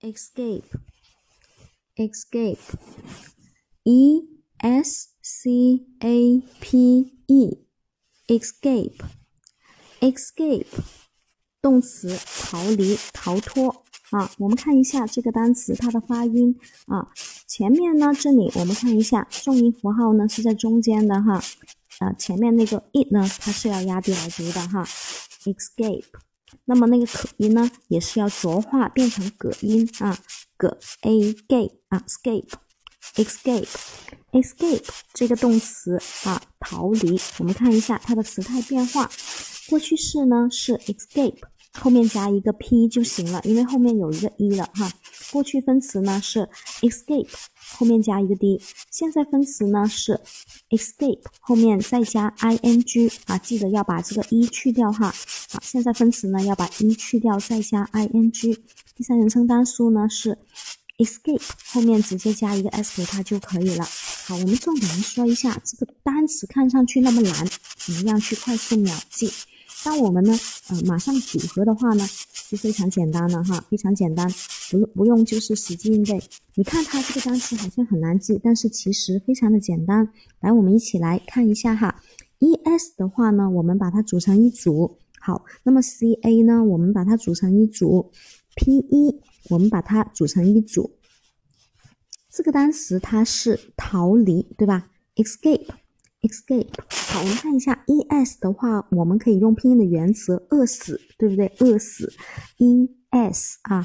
escape escape e s c a p e escape escape 动词，逃离，逃脱。啊，我们看一下这个单词它的发音啊。前面呢，这里我们看一下重音符号呢是在中间的哈。啊，前面那个 e 呢，它是要压低来读的哈。Escape。那么那个可音呢，也是要浊化变成葛音啊，葛 a g 啊，escape，escape，escape 这个动词啊，逃离。我们看一下它的词态变化，过去式呢是 escape，后面加一个 p 就行了，因为后面有一个 e 了哈。过去分词呢是 escape。后面加一个 d，现在分词呢是 escape，后面再加 ing 啊，记得要把这个 e 去掉哈。好，现在分词呢要把 e 去掉，再加 ing。第三人称单数呢是 escape，后面直接加一个 s 给它就可以了。好，我们重点来说一下这个单词看上去那么难，怎么样去快速秒记？当我们呢，呃，马上组合的话呢，就非常简单了哈，非常简单，不不用就是死记硬背。你看它这个单词好像很难记，但是其实非常的简单。来，我们一起来看一下哈。E S 的话呢，我们把它组成一组。好，那么 C A 呢，我们把它组成一组。P E 我们把它组成一组。这个单词它是逃离，对吧？Escape。escape，好，我们看一下 e s 的话，我们可以用拼音的原则，饿死，对不对？饿死，e s 啊，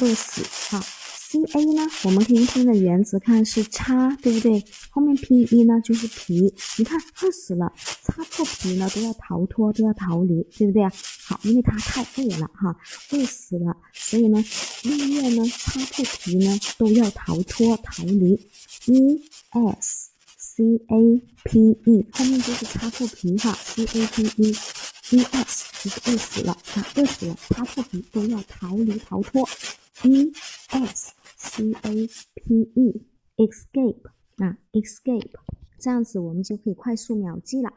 饿死，好，c a 呢，我们可以用拼音的原则看是擦，对不对？后面 p e 呢就是皮，你看饿死了，擦破皮呢都要逃脱，都要逃离，对不对啊？好，因为它太饿了哈，饿死了，所以呢，绿叶呢擦破皮呢都要逃脱逃离，e s。c a p e 后面就是擦破皮哈，c a p e e s 就是饿死了啊，饿死了，他自己都要逃离逃脱，e s c a p e escape 啊 escape，这样子我们就可以快速秒记了。